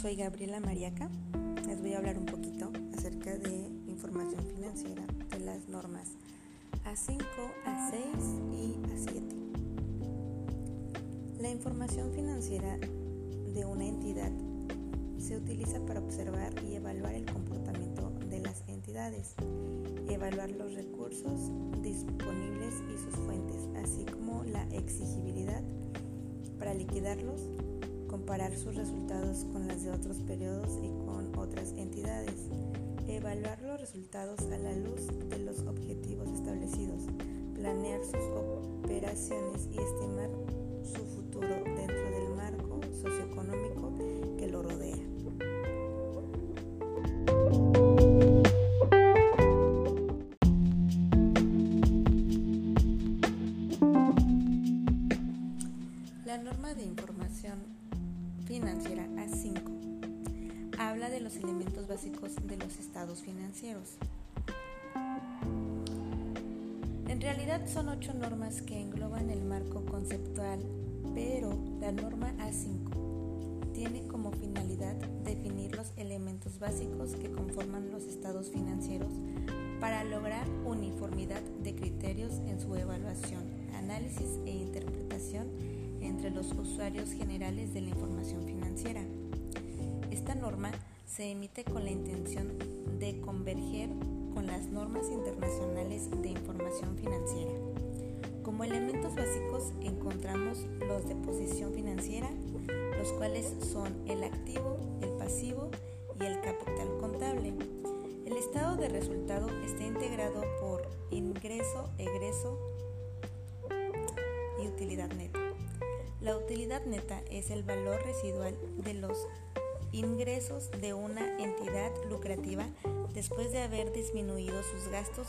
soy Gabriela Mariaca. Les voy a hablar un poquito acerca de información financiera de las normas A5, A6 y A7. La información financiera de una entidad se utiliza para observar y evaluar el comportamiento de las entidades, evaluar los recursos disponibles y sus fuentes, así como la exigibilidad para liquidarlos comparar sus resultados con las de otros periodos y con otras entidades, evaluar los resultados a la luz de los objetivos establecidos, planear sus operaciones y estimar financiera A5 habla de los elementos básicos de los estados financieros. En realidad son ocho normas que engloban el marco conceptual, pero la norma A5 tiene como finalidad definir los elementos básicos que conforman los estados financieros para lograr uniformidad de criterios en su evaluación, análisis e interpretación entre los usuarios generales de la información financiera. Esta norma se emite con la intención de converger con las normas internacionales de información financiera. Como elementos básicos encontramos los de posición financiera, los cuales son el activo, el pasivo y el capital contable. El estado de resultado está integrado por ingreso, egreso y utilidad neta. La utilidad neta es el valor residual de los ingresos de una entidad lucrativa después de haber disminuido sus gastos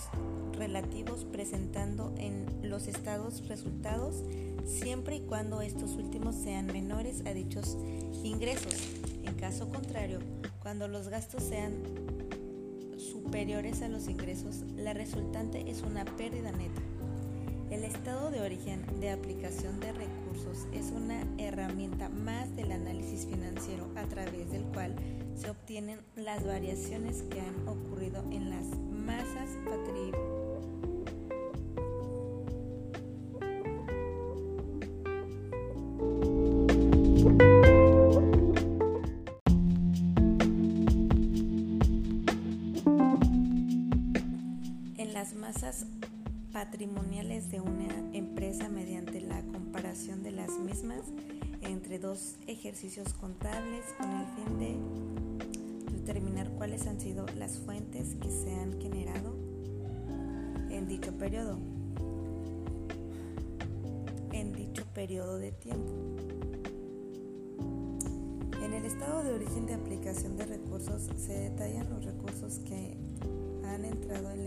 relativos presentando en los estados resultados siempre y cuando estos últimos sean menores a dichos ingresos. En caso contrario, cuando los gastos sean superiores a los ingresos, la resultante es una pérdida neta. El estado de origen de aplicación de recursos es una herramienta más del análisis financiero a través del cual se obtienen las variaciones que han ocurrido en las masas patrimoniales patrimoniales de una empresa mediante la comparación de las mismas entre dos ejercicios contables con el fin de determinar cuáles han sido las fuentes que se han generado en dicho periodo en dicho periodo de tiempo. En el estado de origen de aplicación de recursos se detallan los recursos que han entrado en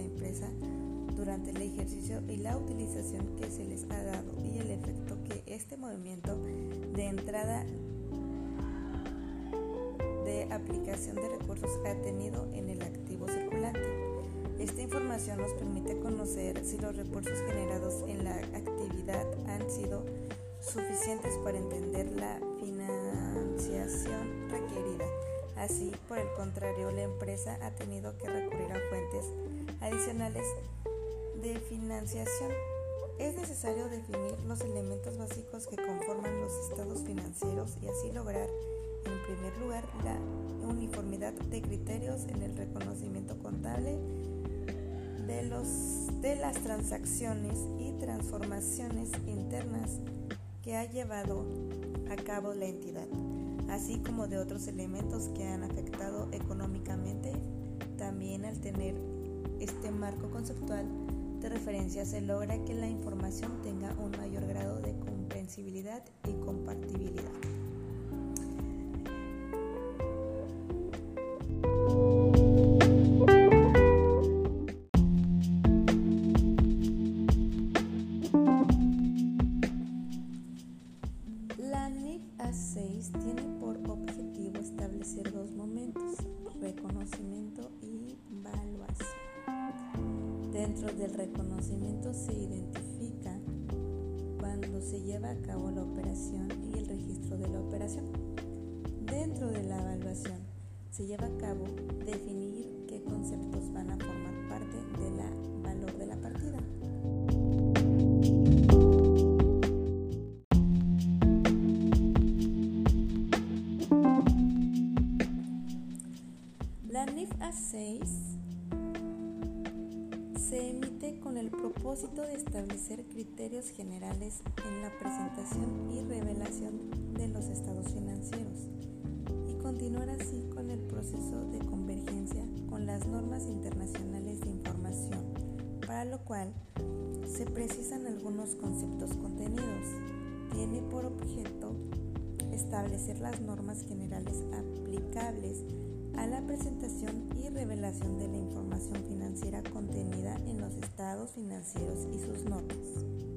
durante el ejercicio y la utilización que se les ha dado y el efecto que este movimiento de entrada de aplicación de recursos ha tenido en el activo circulante. Esta información nos permite conocer si los recursos generados en la actividad han sido suficientes para entender la financiación requerida. Así, por el contrario, la empresa ha tenido que recurrir a fuentes adicionales de financiación. Es necesario definir los elementos básicos que conforman los estados financieros y así lograr, en primer lugar, la uniformidad de criterios en el reconocimiento contable de, los, de las transacciones y transformaciones internas que ha llevado a cabo la entidad, así como de otros elementos que han afectado económicamente. También al tener este marco conceptual, de referencia se logra que la información tenga un mayor grado de comprensibilidad y compartibilidad. Dentro del reconocimiento se identifica cuando se lleva a cabo la operación y el registro de la operación. Dentro de la evaluación se lleva a cabo definir qué conceptos van a formar parte del valor de la partida. La NIF A6 el propósito de establecer criterios generales en la presentación y revelación de los estados financieros y continuar así con el proceso de convergencia con las normas internacionales de información, para lo cual se precisan algunos conceptos contenidos. Tiene por objeto establecer las normas generales aplicables a la presentación y revelación de la información financiera contenida en los estados financieros y sus normas.